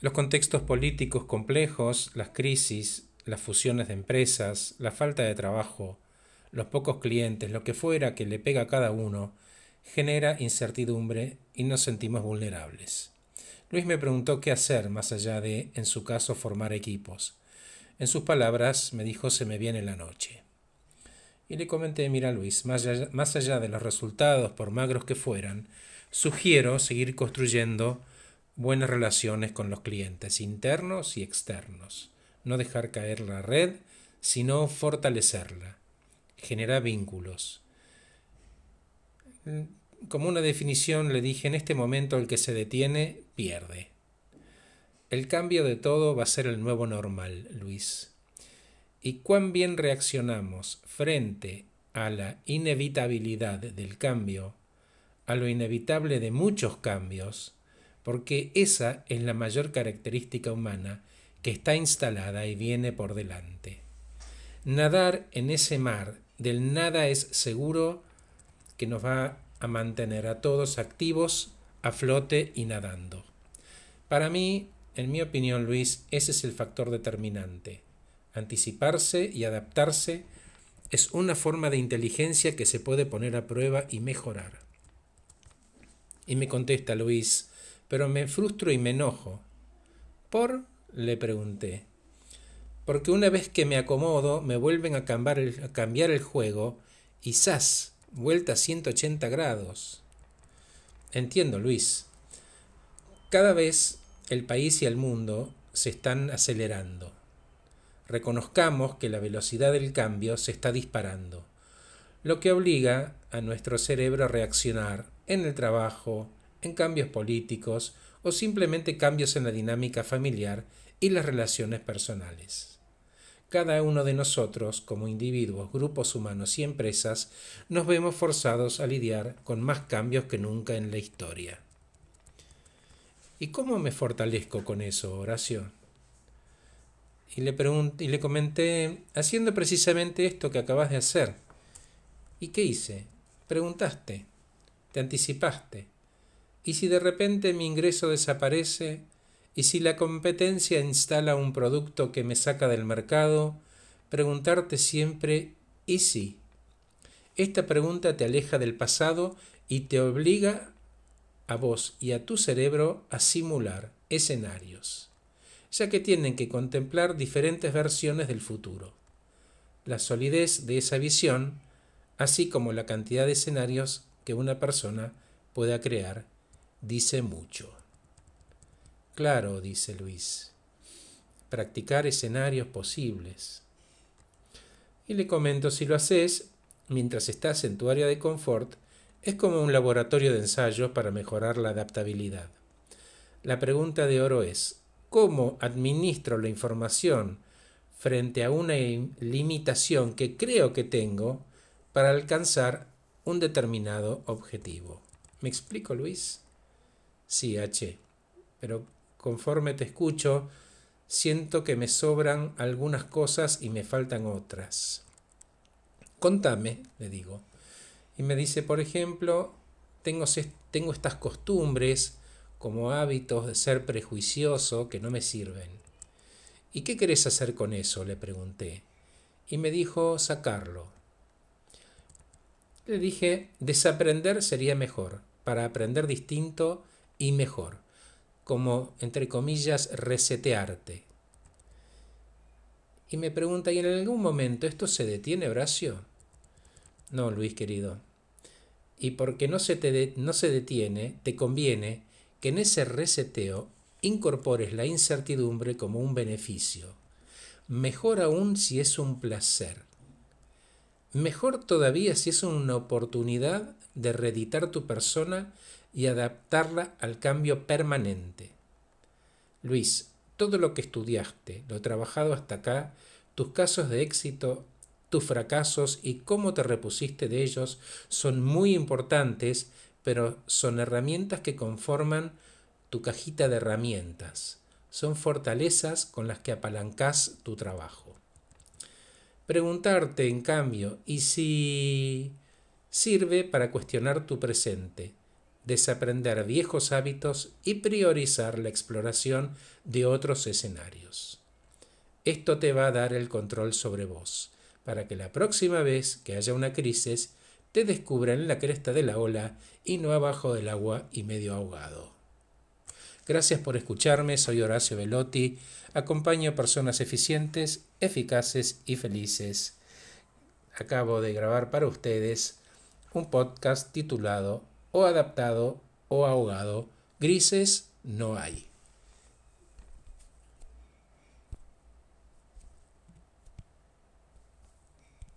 Los contextos políticos complejos, las crisis, las fusiones de empresas, la falta de trabajo, los pocos clientes, lo que fuera que le pega a cada uno, genera incertidumbre y nos sentimos vulnerables. Luis me preguntó qué hacer más allá de, en su caso, formar equipos. En sus palabras me dijo se me viene la noche. Y le comenté, mira Luis, más allá, más allá de los resultados, por magros que fueran, sugiero seguir construyendo buenas relaciones con los clientes internos y externos. No dejar caer la red, sino fortalecerla. Generar vínculos. Como una definición le dije, en este momento el que se detiene pierde. El cambio de todo va a ser el nuevo normal, Luis. Y cuán bien reaccionamos frente a la inevitabilidad del cambio, a lo inevitable de muchos cambios, porque esa es la mayor característica humana que está instalada y viene por delante. Nadar en ese mar del nada es seguro que nos va a mantener a todos activos, a flote y nadando. Para mí, en mi opinión, Luis, ese es el factor determinante. Anticiparse y adaptarse es una forma de inteligencia que se puede poner a prueba y mejorar. Y me contesta Luis, pero me frustro y me enojo. ¿Por? le pregunté. Porque una vez que me acomodo, me vuelven a cambiar el, cambiar el juego y ¡zas! vuelta a 180 grados. Entiendo, Luis. Cada vez el país y el mundo se están acelerando. Reconozcamos que la velocidad del cambio se está disparando, lo que obliga a nuestro cerebro a reaccionar en el trabajo, en cambios políticos o simplemente cambios en la dinámica familiar y las relaciones personales. Cada uno de nosotros, como individuos, grupos humanos y empresas, nos vemos forzados a lidiar con más cambios que nunca en la historia. ¿Y cómo me fortalezco con eso, Horacio? Y le, y le comenté, haciendo precisamente esto que acabas de hacer. ¿Y qué hice? Preguntaste, te anticipaste, ¿Y si de repente mi ingreso desaparece? ¿Y si la competencia instala un producto que me saca del mercado? Preguntarte siempre ¿y si? Esta pregunta te aleja del pasado y te obliga a vos y a tu cerebro a simular escenarios, ya que tienen que contemplar diferentes versiones del futuro. La solidez de esa visión, así como la cantidad de escenarios que una persona pueda crear dice mucho. Claro, dice Luis, practicar escenarios posibles. Y le comento, si lo haces, mientras estás en tu área de confort, es como un laboratorio de ensayos para mejorar la adaptabilidad. La pregunta de oro es, ¿cómo administro la información frente a una limitación que creo que tengo para alcanzar un determinado objetivo? ¿Me explico, Luis? Sí, H. Pero conforme te escucho, siento que me sobran algunas cosas y me faltan otras. Contame, le digo. Y me dice, por ejemplo, tengo, tengo estas costumbres como hábitos de ser prejuicioso que no me sirven. ¿Y qué querés hacer con eso? le pregunté. Y me dijo sacarlo. Le dije, desaprender sería mejor, para aprender distinto y mejor, como, entre comillas, resetearte. Y me pregunta, ¿y en algún momento esto se detiene, Horacio? No, Luis querido. Y porque no se, te no se detiene, te conviene que en ese reseteo incorpores la incertidumbre como un beneficio. Mejor aún si es un placer. Mejor todavía si es una oportunidad de reeditar tu persona y adaptarla al cambio permanente. Luis, todo lo que estudiaste, lo trabajado hasta acá, tus casos de éxito, tus fracasos y cómo te repusiste de ellos son muy importantes, pero son herramientas que conforman tu cajita de herramientas. Son fortalezas con las que apalancás tu trabajo. Preguntarte, en cambio, ¿y si sirve para cuestionar tu presente? Desaprender viejos hábitos y priorizar la exploración de otros escenarios. Esto te va a dar el control sobre vos, para que la próxima vez que haya una crisis te descubran en la cresta de la ola y no abajo del agua y medio ahogado. Gracias por escucharme, soy Horacio Velotti, acompaño personas eficientes, eficaces y felices. Acabo de grabar para ustedes un podcast titulado o adaptado o ahogado. Grises no hay.